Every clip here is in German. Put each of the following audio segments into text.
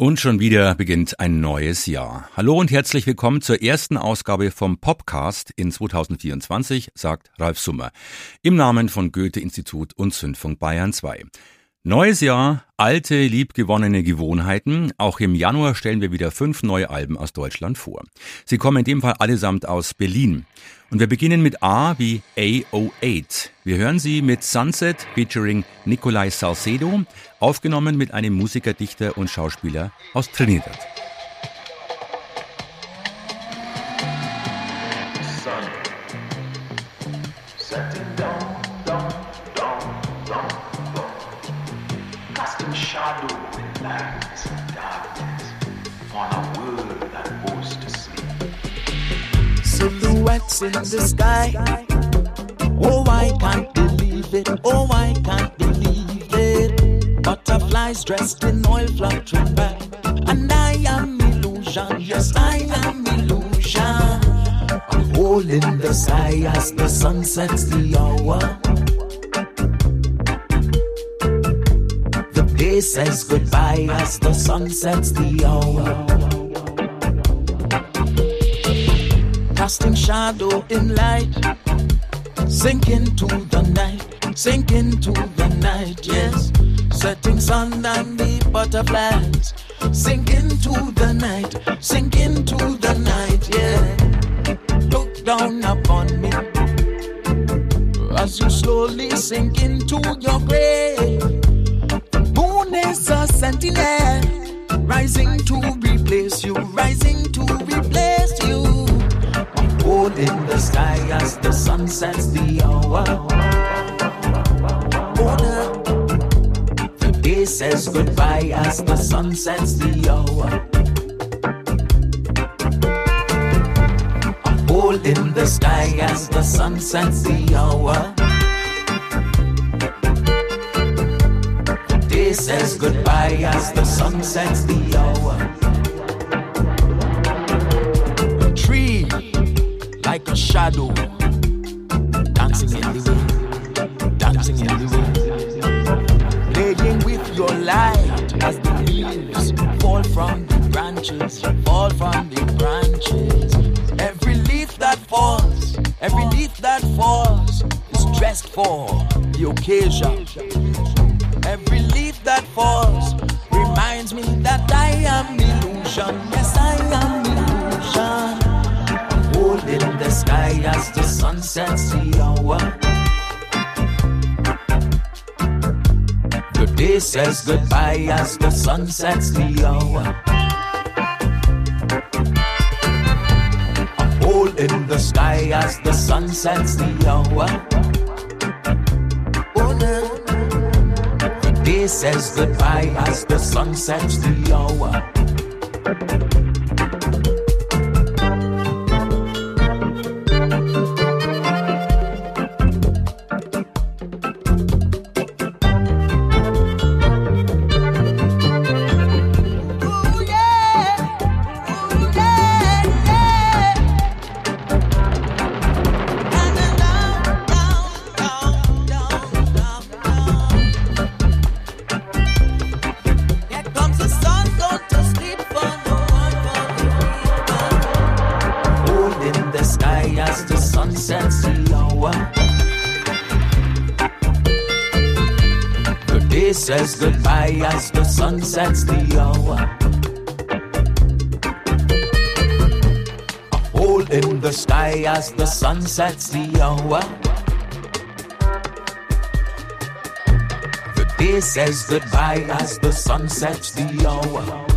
Und schon wieder beginnt ein neues Jahr. Hallo und herzlich willkommen zur ersten Ausgabe vom Popcast in 2024, sagt Ralf Summer. Im Namen von Goethe-Institut und Zündfunk Bayern 2. Neues Jahr, alte, liebgewonnene Gewohnheiten. Auch im Januar stellen wir wieder fünf neue Alben aus Deutschland vor. Sie kommen in dem Fall allesamt aus Berlin. Und wir beginnen mit A wie A08. Wir hören sie mit Sunset featuring Nikolai Salcedo, aufgenommen mit einem Musiker, Dichter und Schauspieler aus Trinidad. In the sky. Oh, I can't believe it. Oh, I can't believe it. Butterflies dressed in oil fluttering by. And I am illusion. Yes, I am illusion. A hole in the sky as the sun sets the hour. The day says goodbye as the sun sets the hour. Casting shadow in light, sink into the night, sink into the night, yes. Setting sun and the butterflies, sink into the night, sink into the night, yeah. Look down upon me as you slowly sink into your grave. Moon is a sentinel, rising to replace you, rising to replace in the sky as the sun sets the hour. Order. The day says goodbye as the sun sets the hour. A hole in the sky as the sun sets the hour. Day says goodbye as the sun sets the hour. Shadow, dancing in the wind, dancing in the wind, playing with your light as the leaves fall from the branches, fall from the branches. Every leaf that falls, every leaf that falls is dressed for the occasion. Every leaf that falls reminds me that I am illusion. Yes, I am as the sun sets the hour. The day says goodbye as the sun sets the hour. A hole in the sky as the sun sets the hour. The day says goodbye as the sun sets the hour. As the sun sets the hour. The day says goodbye as the sun sets the hour.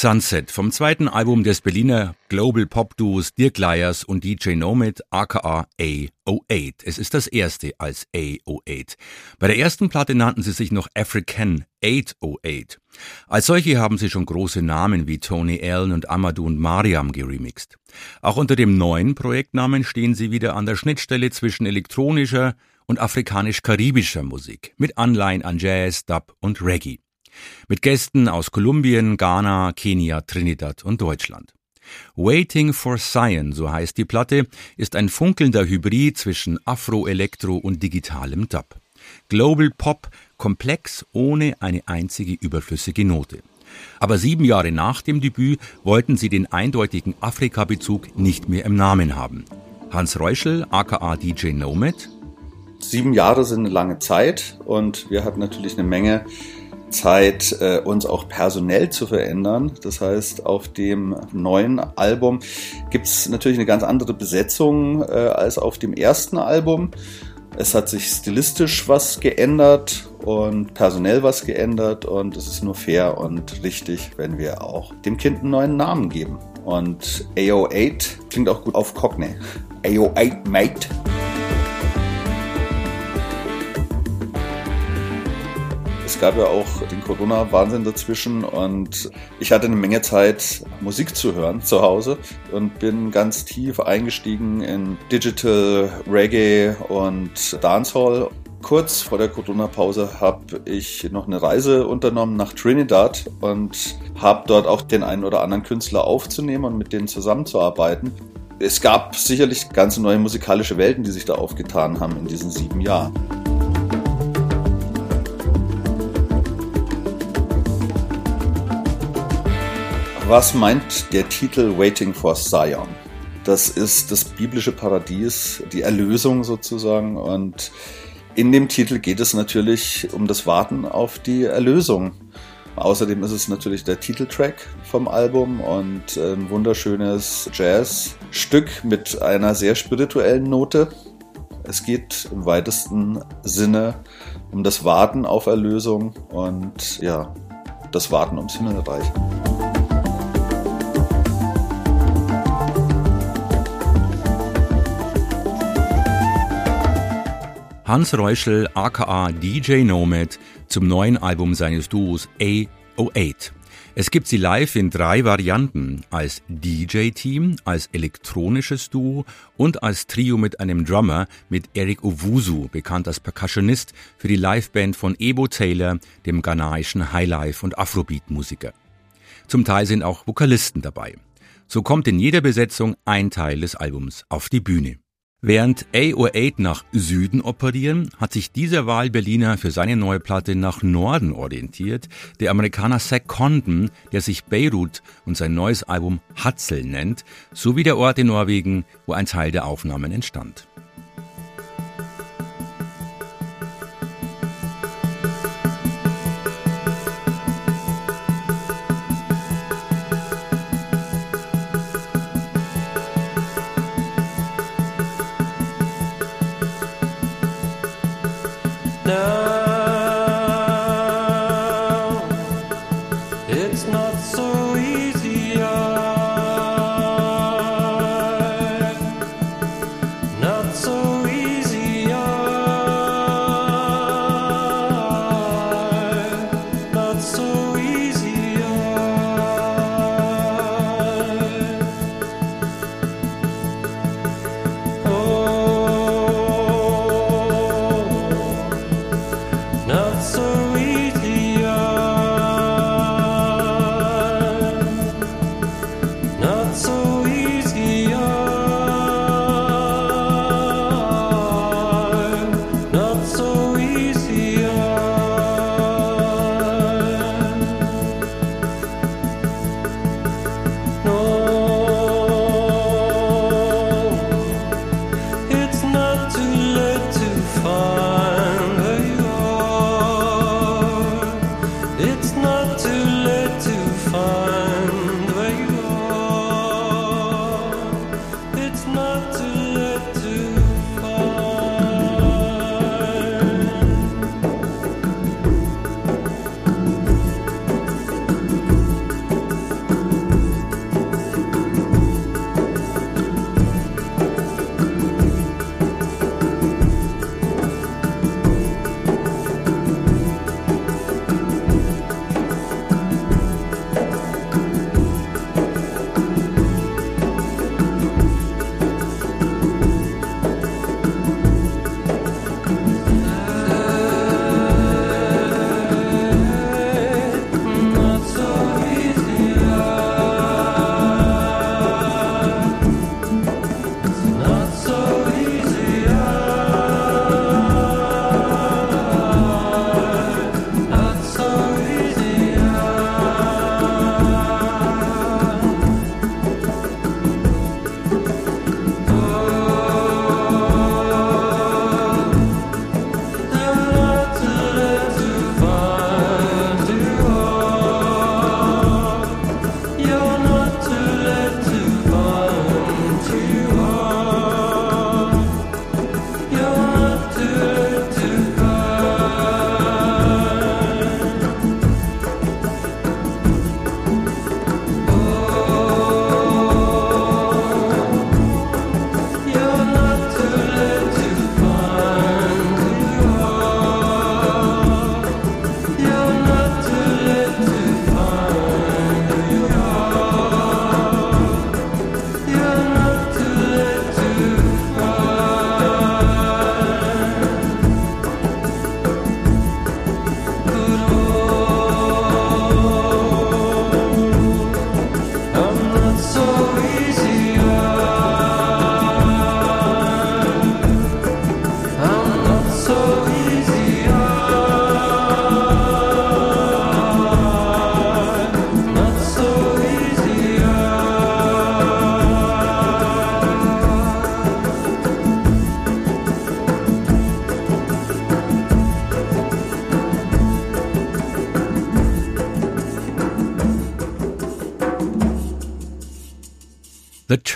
Sunset vom zweiten Album des Berliner Global Pop Duos Dirk Lyers und DJ Nomad aka A08. Es ist das erste als A08. Bei der ersten Platte nannten sie sich noch African 808. Als solche haben sie schon große Namen wie Tony Allen und Amadou und Mariam geremixed. Auch unter dem neuen Projektnamen stehen sie wieder an der Schnittstelle zwischen elektronischer und afrikanisch-karibischer Musik mit Anleihen an Jazz, Dub und Reggae mit Gästen aus Kolumbien, Ghana, Kenia, Trinidad und Deutschland. Waiting for Cyan, so heißt die Platte, ist ein funkelnder Hybrid zwischen Afro, Elektro und digitalem Dub. Global Pop, komplex ohne eine einzige überflüssige Note. Aber sieben Jahre nach dem Debüt wollten sie den eindeutigen Afrika-Bezug nicht mehr im Namen haben. Hans Reuschel, aka DJ Nomad. Sieben Jahre sind eine lange Zeit und wir hatten natürlich eine Menge Zeit, äh, uns auch personell zu verändern. Das heißt, auf dem neuen Album gibt es natürlich eine ganz andere Besetzung äh, als auf dem ersten Album. Es hat sich stilistisch was geändert und personell was geändert und es ist nur fair und richtig, wenn wir auch dem Kind einen neuen Namen geben. Und AO8 klingt auch gut auf Cockney. AO8 Mate. Es gab ja auch den Corona-Wahnsinn dazwischen und ich hatte eine Menge Zeit, Musik zu hören zu Hause und bin ganz tief eingestiegen in Digital, Reggae und Dancehall. Kurz vor der Corona-Pause habe ich noch eine Reise unternommen nach Trinidad und habe dort auch den einen oder anderen Künstler aufzunehmen und mit denen zusammenzuarbeiten. Es gab sicherlich ganz neue musikalische Welten, die sich da aufgetan haben in diesen sieben Jahren. Was meint der Titel Waiting for Zion? Das ist das biblische Paradies, die Erlösung sozusagen. Und in dem Titel geht es natürlich um das Warten auf die Erlösung. Außerdem ist es natürlich der Titeltrack vom Album und ein wunderschönes Jazzstück mit einer sehr spirituellen Note. Es geht im weitesten Sinne um das Warten auf Erlösung und ja, das Warten ums Himmelreich. Hans Reuschel aka DJ Nomad zum neuen Album seines Duos A08. Es gibt sie live in drei Varianten, als DJ-Team, als elektronisches Duo und als Trio mit einem Drummer mit Eric Owusu, bekannt als Percussionist für die Liveband von Ebo Taylor, dem ghanaischen Highlife- und Afrobeat-Musiker. Zum Teil sind auch Vokalisten dabei. So kommt in jeder Besetzung ein Teil des Albums auf die Bühne. Während AO8 nach Süden operieren, hat sich dieser Wahlberliner für seine neue Platte nach Norden orientiert. Der Amerikaner Zach Condon, der sich Beirut und sein neues Album Hatzel nennt, sowie der Ort in Norwegen, wo ein Teil der Aufnahmen entstand.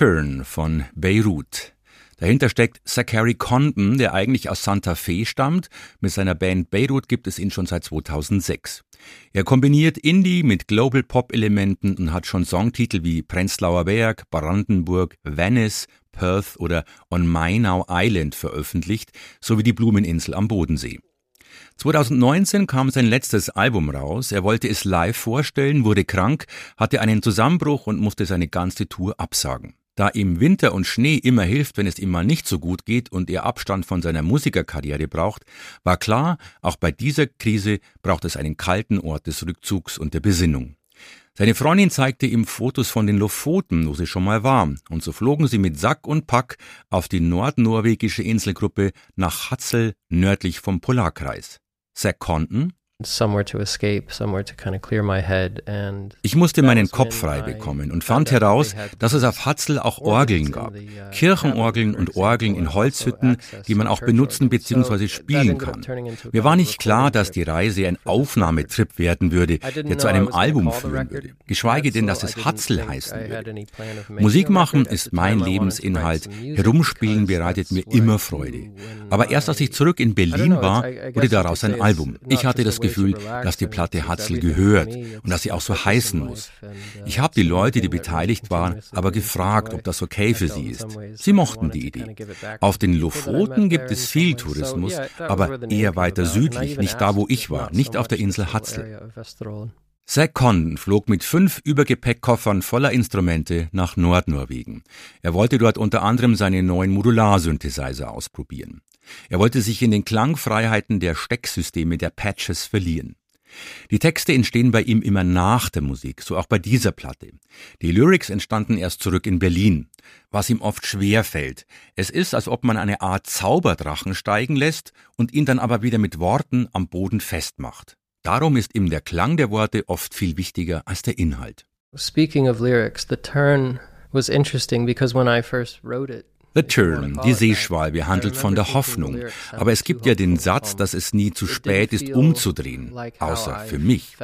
Turn von Beirut. Dahinter steckt Zachary Condon, der eigentlich aus Santa Fe stammt. Mit seiner Band Beirut gibt es ihn schon seit 2006. Er kombiniert Indie mit Global Pop Elementen und hat schon Songtitel wie Prenzlauer Berg, Brandenburg, Venice, Perth oder On Mainau Island veröffentlicht, sowie die Blumeninsel am Bodensee. 2019 kam sein letztes Album raus. Er wollte es live vorstellen, wurde krank, hatte einen Zusammenbruch und musste seine ganze Tour absagen. Da ihm Winter und Schnee immer hilft, wenn es ihm mal nicht so gut geht und er Abstand von seiner Musikerkarriere braucht, war klar, auch bei dieser Krise braucht es einen kalten Ort des Rückzugs und der Besinnung. Seine Freundin zeigte ihm Fotos von den Lofoten, wo sie schon mal war, und so flogen sie mit Sack und Pack auf die nordnorwegische Inselgruppe nach Hatzel nördlich vom Polarkreis. Zach Conton, ich musste meinen Kopf frei bekommen und fand heraus, dass es auf Hatzel auch Orgeln gab. Uh, Kirchenorgeln und Orgeln in Holzhütten, die man auch benutzen bzw. spielen kann. Mir war nicht klar, dass die Reise ein Aufnahmetrip werden würde, der zu einem Album führen würde. Geschweige denn, dass es Hatzel heißen würde. Musik machen ist mein Lebensinhalt. Herumspielen bereitet mir immer Freude. Aber erst als ich zurück in Berlin war, wurde daraus ein Album. Ich hatte das Gefühl, Gefühl, dass die Platte Hatzel gehört und dass sie auch so heißen muss. Ich habe die Leute, die beteiligt waren, aber gefragt, ob das okay für sie ist. Sie mochten die Idee. Auf den Lofoten gibt es viel Tourismus, aber eher weiter südlich, nicht da, wo ich war, nicht auf der Insel Hatzel. Zach Condon flog mit fünf Übergepäckkoffern voller Instrumente nach Nordnorwegen. Er wollte dort unter anderem seine neuen Modularsynthesizer ausprobieren. Er wollte sich in den Klangfreiheiten der Stecksysteme der Patches verlieren. Die Texte entstehen bei ihm immer nach der Musik, so auch bei dieser Platte. Die Lyrics entstanden erst zurück in Berlin, was ihm oft schwer fällt. Es ist, als ob man eine Art Zauberdrachen steigen lässt und ihn dann aber wieder mit Worten am Boden festmacht. Darum ist ihm der Klang der Worte oft viel wichtiger als der Inhalt. Speaking of lyrics, the turn was interesting because when I first wrote it, The Turn, die Seeschwalbe, handelt von der Hoffnung. Aber es gibt ja den Satz, dass es nie zu spät ist, umzudrehen. Außer für mich.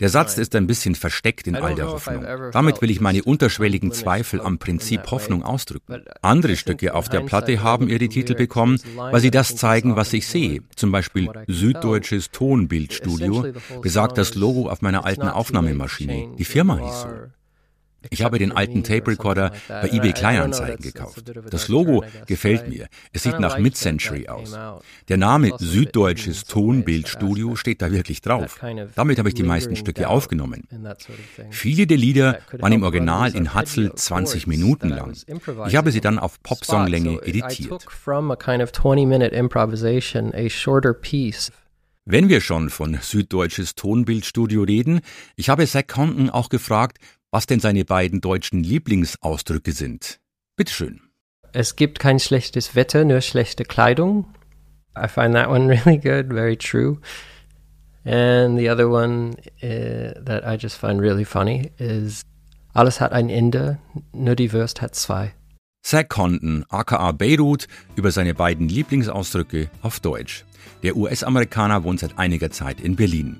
Der Satz ist ein bisschen versteckt in all der Hoffnung. Damit will ich meine unterschwelligen Zweifel am Prinzip Hoffnung ausdrücken. Andere Stücke auf der Platte haben ihre Titel bekommen, weil sie das zeigen, was ich sehe. Zum Beispiel Süddeutsches Tonbildstudio besagt das Logo auf meiner alten Aufnahmemaschine. Die Firma hieß so. Ich habe den alten Tape Recorder bei eBay Kleinanzeigen gekauft. Das Logo gefällt mir. Es sieht nach Mid-Century aus. Der Name Süddeutsches Tonbildstudio steht da wirklich drauf. Damit habe ich die meisten Stücke aufgenommen. Viele der Lieder waren im Original in Hatzel 20 Minuten lang. Ich habe sie dann auf Popsonglänge editiert. Wenn wir schon von Süddeutsches Tonbildstudio reden, ich habe Zach Compton auch gefragt, was denn seine beiden deutschen Lieblingsausdrücke sind. Bitteschön. Es gibt kein schlechtes Wetter, nur schlechte Kleidung. I find that one really good, very true. And the other one uh, that I just find really funny is Alles hat ein Ende, nur die Wurst hat zwei. Zach Condon, aka Beirut, über seine beiden Lieblingsausdrücke auf Deutsch. Der US-Amerikaner wohnt seit einiger Zeit in Berlin.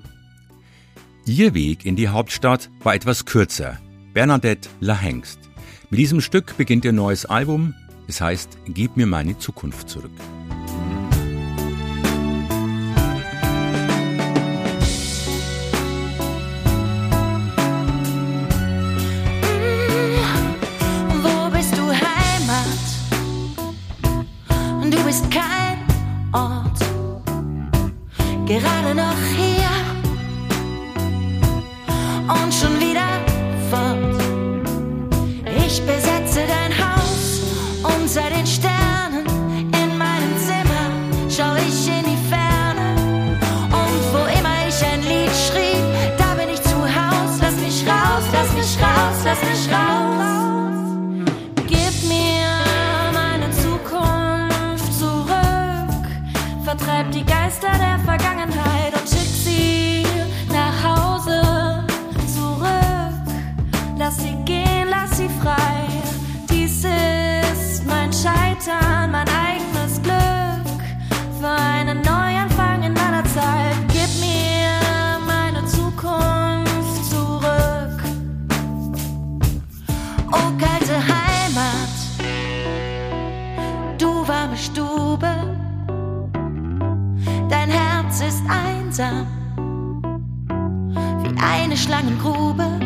Ihr Weg in die Hauptstadt war etwas kürzer. Bernadette Lahengst. Mit diesem Stück beginnt ihr neues Album. Es heißt Gib mir meine Zukunft zurück. oh kalte Heimat, du warme Stube, dein Herz ist einsam wie eine Schlangengrube.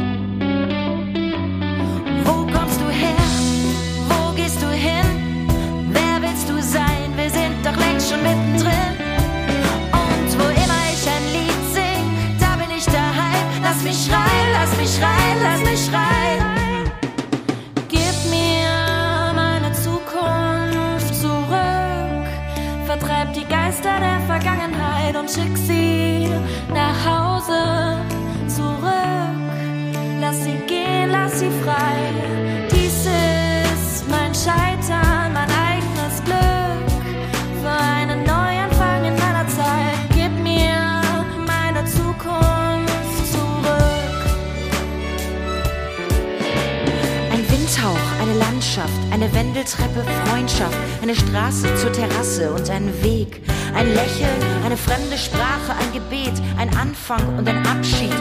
Sie frei. Dies ist mein Scheitern, mein eigenes Glück. Für einen Neuanfang in meiner Zeit. Gib mir meine Zukunft zurück. Ein Windhauch, eine Landschaft, eine Wendeltreppe, Freundschaft, eine Straße zur Terrasse und ein Weg. Ein Lächeln, eine fremde Sprache, ein Gebet, ein Anfang und ein Abschied.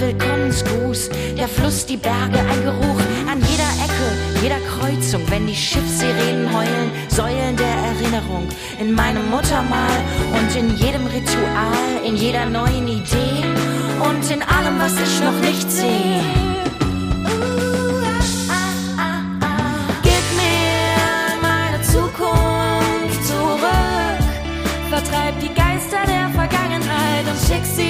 Willkommensgruß, der Fluss, die Berge, ein Geruch an jeder Ecke, jeder Kreuzung, wenn die Schiffssirenen heulen, Säulen der Erinnerung in meinem Muttermal und in jedem Ritual, in jeder neuen Idee und in allem, was ich noch nicht sehe. Gib mir meine Zukunft zurück. Vertreib die Geister der Vergangenheit und schick sie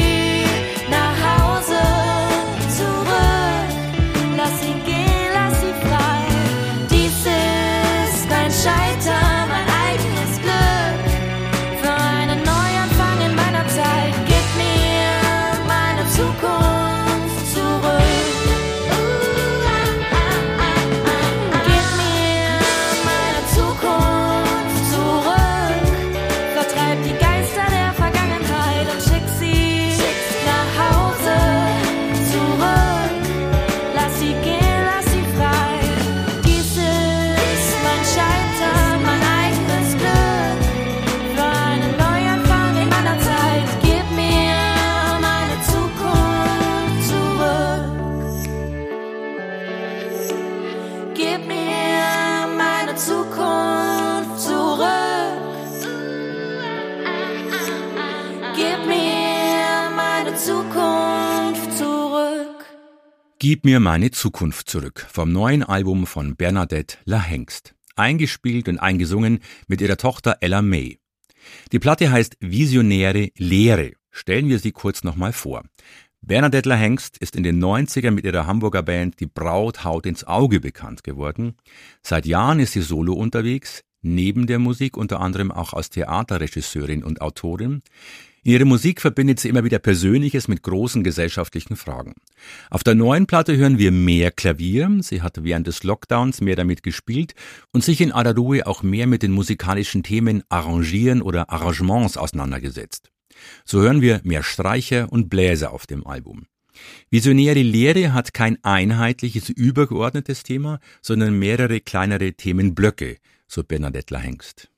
Gib mir meine Zukunft zurück vom neuen Album von Bernadette La Hengst. Eingespielt und eingesungen mit ihrer Tochter Ella May. Die Platte heißt Visionäre Lehre. Stellen wir sie kurz nochmal vor. Bernadette La Hengst ist in den 90ern mit ihrer Hamburger Band Die Braut haut ins Auge bekannt geworden. Seit Jahren ist sie solo unterwegs, neben der Musik unter anderem auch als Theaterregisseurin und Autorin. In ihrer Musik verbindet sie immer wieder Persönliches mit großen gesellschaftlichen Fragen. Auf der neuen Platte hören wir mehr Klavier. Sie hat während des Lockdowns mehr damit gespielt und sich in aller Ruhe auch mehr mit den musikalischen Themen Arrangieren oder Arrangements auseinandergesetzt. So hören wir mehr Streicher und Bläser auf dem Album. Visionäre Lehre hat kein einheitliches, übergeordnetes Thema, sondern mehrere kleinere Themenblöcke, so Bernadette Hengst.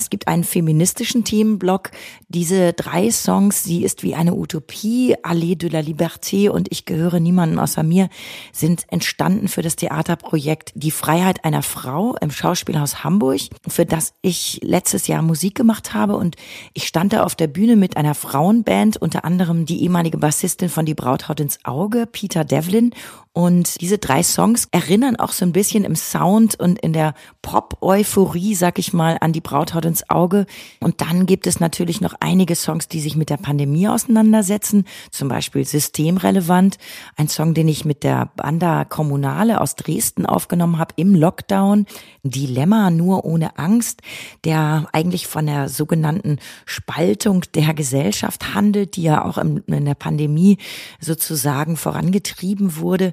Es gibt einen feministischen Themenblock. Diese drei Songs, sie ist wie eine Utopie, Allee de la Liberté und ich gehöre niemandem außer mir, sind entstanden für das Theaterprojekt Die Freiheit einer Frau im Schauspielhaus Hamburg, für das ich letztes Jahr Musik gemacht habe und ich stand da auf der Bühne mit einer Frauenband, unter anderem die ehemalige Bassistin von Die Braut haut ins Auge, Peter Devlin und diese drei Songs erinnern auch so ein bisschen im Sound und in der Pop-Euphorie, sag ich mal, an die Brauthaut ins Auge. Und dann gibt es natürlich noch einige Songs, die sich mit der Pandemie auseinandersetzen. Zum Beispiel Systemrelevant. Ein Song, den ich mit der Banda Kommunale aus Dresden aufgenommen habe im Lockdown. Dilemma nur ohne Angst, der eigentlich von der sogenannten Spaltung der Gesellschaft handelt, die ja auch in der Pandemie sozusagen vorangetrieben wurde.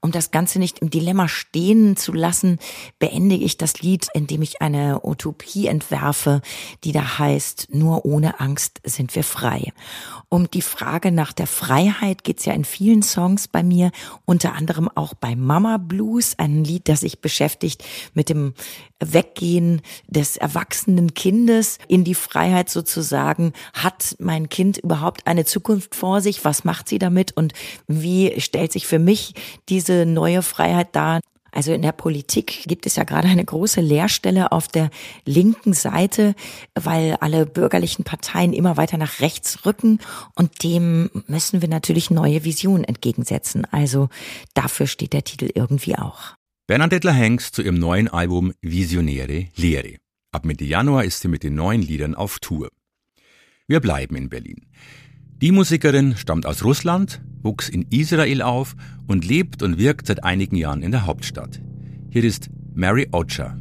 Um das Ganze nicht im Dilemma stehen zu lassen, beendige ich das Lied, indem ich eine Utopie entwerfe, die da heißt, nur ohne Angst sind wir frei. Um die Frage nach der Freiheit geht's ja in vielen Songs bei mir, unter anderem auch bei Mama Blues, ein Lied, das sich beschäftigt mit dem Weggehen des erwachsenen Kindes in die Freiheit sozusagen. Hat mein Kind überhaupt eine Zukunft vor sich? Was macht sie damit? Und wie stellt sich für mich diese neue Freiheit dar? Also in der Politik gibt es ja gerade eine große Leerstelle auf der linken Seite, weil alle bürgerlichen Parteien immer weiter nach rechts rücken und dem müssen wir natürlich neue Visionen entgegensetzen. Also dafür steht der Titel irgendwie auch. Bernadette Hanks zu ihrem neuen Album Visionäre Lehre. Ab Mitte Januar ist sie mit den neuen Liedern auf Tour. Wir bleiben in Berlin. Die Musikerin stammt aus Russland, wuchs in Israel auf und lebt und wirkt seit einigen Jahren in der Hauptstadt. Hier ist Mary Ocher.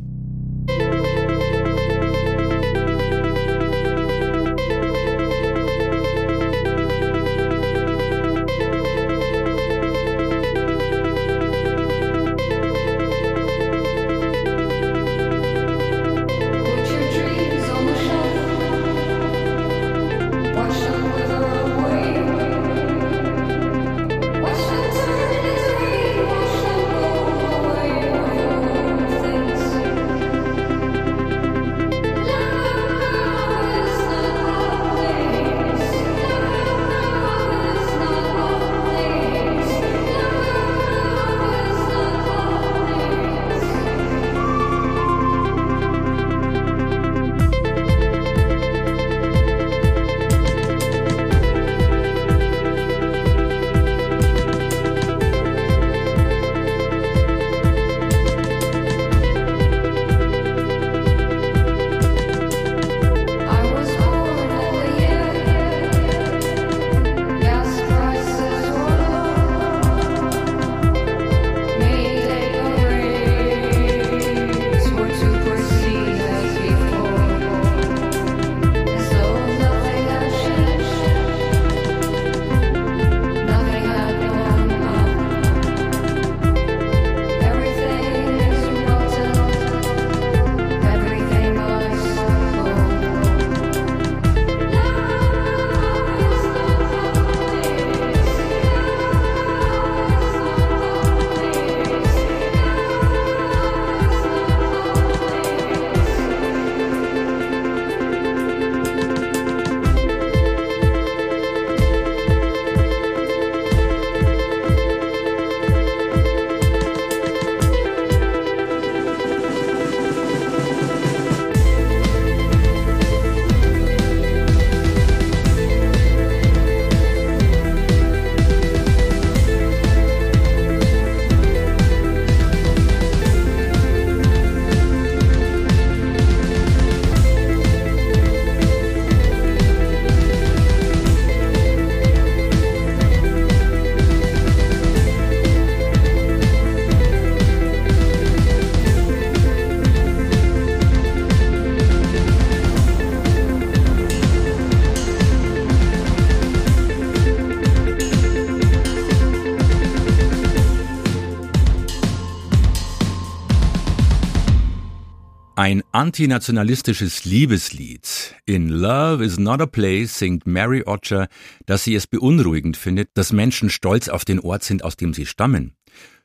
Antinationalistisches Liebeslied. In Love is not a place singt Mary Ocher, dass sie es beunruhigend findet, dass Menschen stolz auf den Ort sind, aus dem sie stammen.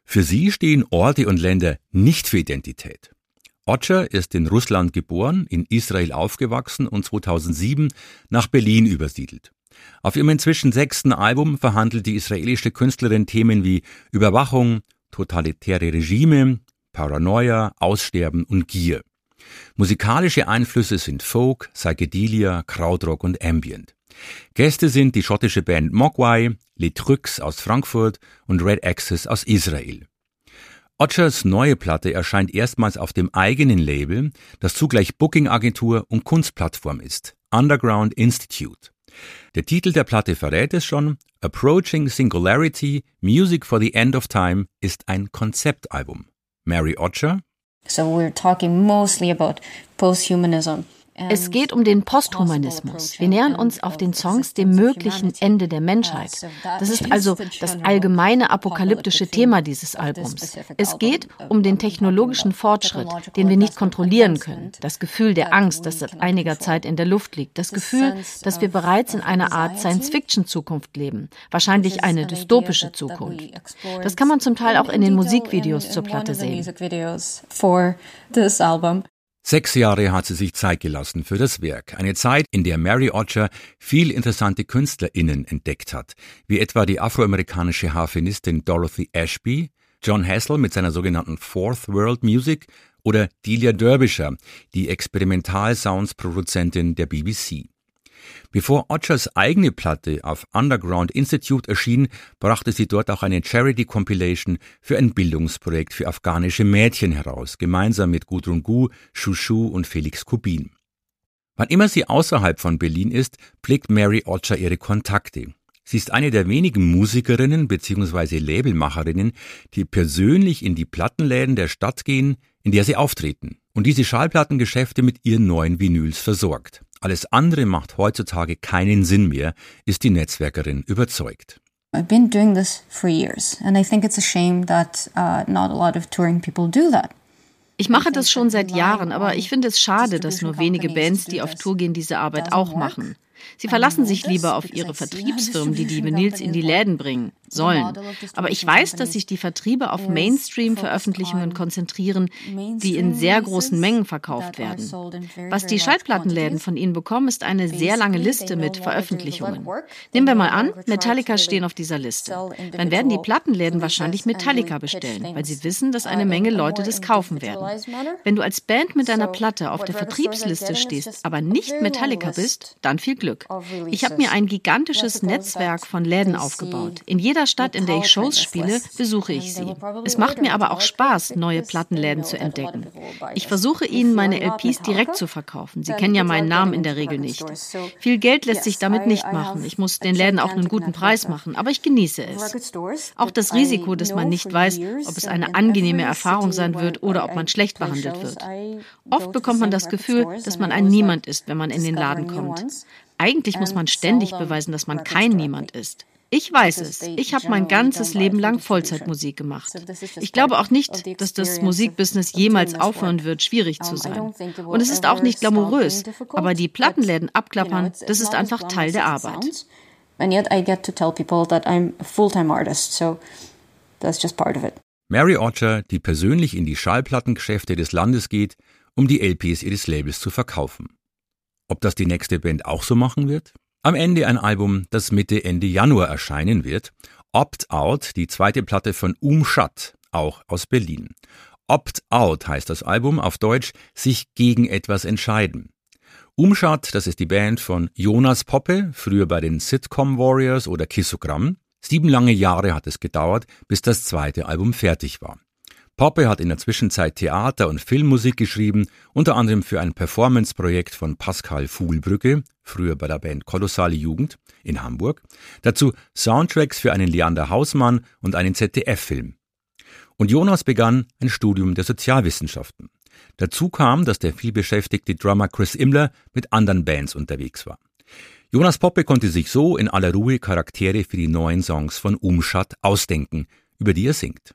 Für sie stehen Orte und Länder nicht für Identität. Ocher ist in Russland geboren, in Israel aufgewachsen und 2007 nach Berlin übersiedelt. Auf ihrem inzwischen sechsten Album verhandelt die israelische Künstlerin Themen wie Überwachung, totalitäre Regime, Paranoia, Aussterben und Gier. Musikalische Einflüsse sind Folk, Psychedelia, Krautrock und Ambient. Gäste sind die schottische Band Mogwai, Les Trucs aus Frankfurt und Red Access aus Israel. Ochers neue Platte erscheint erstmals auf dem eigenen Label, das zugleich Booking-Agentur und Kunstplattform ist, Underground Institute. Der Titel der Platte verrät es schon, Approaching Singularity, Music for the End of Time ist ein Konzeptalbum. Mary Ocher, So we're talking mostly about posthumanism. Es geht um den Posthumanismus. Wir nähern uns auf den Songs dem möglichen Ende der Menschheit. Das ist also das allgemeine apokalyptische Thema dieses Albums. Es geht um den technologischen Fortschritt, den wir nicht kontrollieren können. Das Gefühl der Angst, das seit einiger Zeit in der Luft liegt. Das Gefühl, dass wir bereits in einer Art Science-Fiction-Zukunft leben. Wahrscheinlich eine dystopische Zukunft. Das kann man zum Teil auch in den Musikvideos zur Platte sehen. Sechs Jahre hat sie sich Zeit gelassen für das Werk. Eine Zeit, in der Mary Ocher viel interessante KünstlerInnen entdeckt hat, wie etwa die afroamerikanische Harfenistin Dorothy Ashby, John Hassel mit seiner sogenannten Fourth World Music oder Delia Derbyshire, die Experimental-Sounds-Produzentin der BBC. Bevor Otschers eigene Platte auf Underground Institute erschien, brachte sie dort auch eine Charity Compilation für ein Bildungsprojekt für afghanische Mädchen heraus, gemeinsam mit Gudrun Gu, Shushu und Felix Kubin. Wann immer sie außerhalb von Berlin ist, pflegt Mary Otscher ihre Kontakte. Sie ist eine der wenigen Musikerinnen bzw. Labelmacherinnen, die persönlich in die Plattenläden der Stadt gehen, in der sie auftreten und diese Schallplattengeschäfte mit ihren neuen Vinyls versorgt. Alles andere macht heutzutage keinen Sinn mehr, ist die Netzwerkerin überzeugt. I've been doing this for years, and I think it's a shame that uh, not a lot of touring people do that. Ich mache das schon seit Jahren, aber ich finde es schade, dass nur wenige Bands, die auf Tour gehen, diese Arbeit auch machen. Sie verlassen sich lieber auf ihre Vertriebsfirmen, die die Vinyls in die Läden bringen sollen. Aber ich weiß, dass sich die Vertriebe auf Mainstream-Veröffentlichungen konzentrieren, die in sehr großen Mengen verkauft werden. Was die Schallplattenläden von ihnen bekommen, ist eine sehr lange Liste mit Veröffentlichungen. Nehmen wir mal an, Metallica stehen auf dieser Liste. Dann werden die Plattenläden wahrscheinlich Metallica bestellen, weil sie wissen, dass eine Menge Leute das kaufen werden. Wenn du als Band mit deiner Platte auf der Vertriebsliste stehst, aber nicht Metallica bist, dann viel Glück. Ich habe mir ein gigantisches Netzwerk von Läden aufgebaut. In jeder Stadt, in der ich Shows spiele, besuche ich sie. Es macht mir aber auch Spaß, neue Plattenläden zu entdecken. Ich versuche ihnen meine LPs direkt zu verkaufen. Sie kennen ja meinen Namen in der Regel nicht. Viel Geld lässt sich damit nicht machen. Ich muss den Läden auch einen guten Preis machen, aber ich genieße es. Auch das Risiko, dass man nicht weiß, ob es eine angenehme Erfahrung sein wird oder ob man schlecht behandelt wird. Oft bekommt man das Gefühl, dass man ein Niemand ist, wenn man in den Laden kommt. Eigentlich muss man ständig beweisen, dass man kein Niemand ist. Ich weiß es. Ich habe mein ganzes Leben lang Vollzeitmusik gemacht. Ich glaube auch nicht, dass das Musikbusiness jemals aufhören wird, schwierig zu sein. Und es ist auch nicht glamourös. Aber die Plattenläden abklappern, das ist einfach Teil der Arbeit. And yet I get to tell people that I'm a full-time artist, so that's just part of it. Mary Otter, die persönlich in die Schallplattengeschäfte des Landes geht, um die LPs ihres Labels zu verkaufen. Ob das die nächste Band auch so machen wird? Am Ende ein Album, das Mitte, Ende Januar erscheinen wird. Opt Out, die zweite Platte von Umschat, auch aus Berlin. Opt Out heißt das Album auf Deutsch sich gegen etwas entscheiden. Umschat, das ist die Band von Jonas Poppe, früher bei den Sitcom Warriors oder Kissogramm. Sieben lange Jahre hat es gedauert, bis das zweite Album fertig war. Poppe hat in der Zwischenzeit Theater- und Filmmusik geschrieben, unter anderem für ein Performance-Projekt von Pascal Fuhlbrücke, früher bei der Band Kolossale Jugend in Hamburg, dazu Soundtracks für einen Leander Hausmann und einen ZDF-Film. Und Jonas begann ein Studium der Sozialwissenschaften. Dazu kam, dass der vielbeschäftigte Drummer Chris Immler mit anderen Bands unterwegs war. Jonas Poppe konnte sich so in aller Ruhe Charaktere für die neuen Songs von Umschat ausdenken, über die er singt.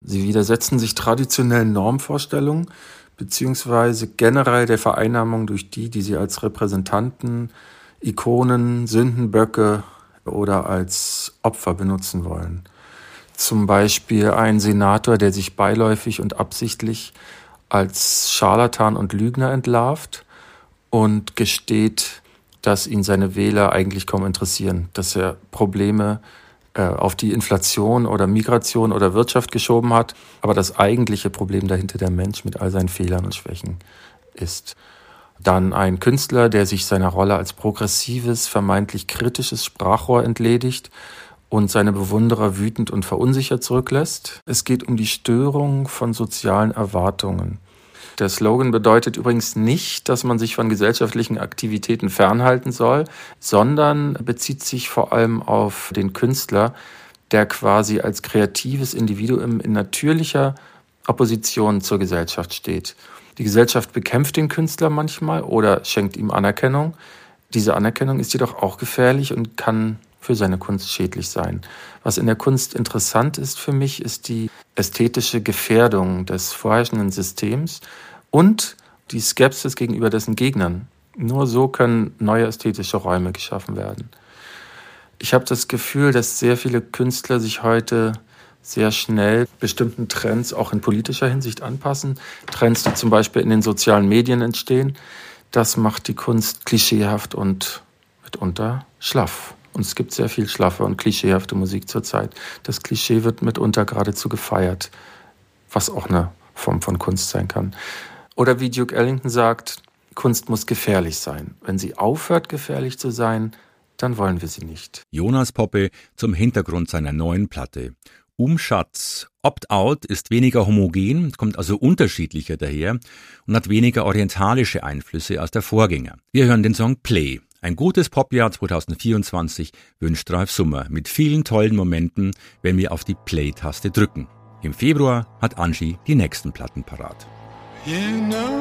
Sie widersetzen sich traditionellen Normvorstellungen beziehungsweise generell der Vereinnahmung durch die, die sie als Repräsentanten, Ikonen, Sündenböcke oder als Opfer benutzen wollen. Zum Beispiel ein Senator, der sich beiläufig und absichtlich als Scharlatan und Lügner entlarvt und gesteht, dass ihn seine Wähler eigentlich kaum interessieren, dass er Probleme auf die Inflation oder Migration oder Wirtschaft geschoben hat, aber das eigentliche Problem dahinter der Mensch mit all seinen Fehlern und Schwächen ist. Dann ein Künstler, der sich seiner Rolle als progressives, vermeintlich kritisches Sprachrohr entledigt und seine Bewunderer wütend und verunsichert zurücklässt. Es geht um die Störung von sozialen Erwartungen. Der Slogan bedeutet übrigens nicht, dass man sich von gesellschaftlichen Aktivitäten fernhalten soll, sondern bezieht sich vor allem auf den Künstler, der quasi als kreatives Individuum in natürlicher Opposition zur Gesellschaft steht. Die Gesellschaft bekämpft den Künstler manchmal oder schenkt ihm Anerkennung. Diese Anerkennung ist jedoch auch gefährlich und kann für seine Kunst schädlich sein. Was in der Kunst interessant ist für mich, ist die ästhetische Gefährdung des vorherrschenden Systems und die Skepsis gegenüber dessen Gegnern. Nur so können neue ästhetische Räume geschaffen werden. Ich habe das Gefühl, dass sehr viele Künstler sich heute sehr schnell bestimmten Trends auch in politischer Hinsicht anpassen. Trends, die zum Beispiel in den sozialen Medien entstehen. Das macht die Kunst klischeehaft und mitunter schlaff Und es gibt sehr viel schlaffe und klischeehafte Musik zurzeit. Das Klischee wird mitunter geradezu gefeiert, was auch eine Form von Kunst sein kann. Oder wie Duke Ellington sagt, Kunst muss gefährlich sein. Wenn sie aufhört, gefährlich zu sein, dann wollen wir sie nicht. Jonas Poppe zum Hintergrund seiner neuen Platte. Umschatz. Opt-out ist weniger homogen, kommt also unterschiedlicher daher und hat weniger orientalische Einflüsse als der Vorgänger. Wir hören den Song Play. Ein gutes Popjahr 2024 wünscht Ralf Summer mit vielen tollen Momenten, wenn wir auf die Play-Taste drücken. Im Februar hat Angie die nächsten Platten parat. You know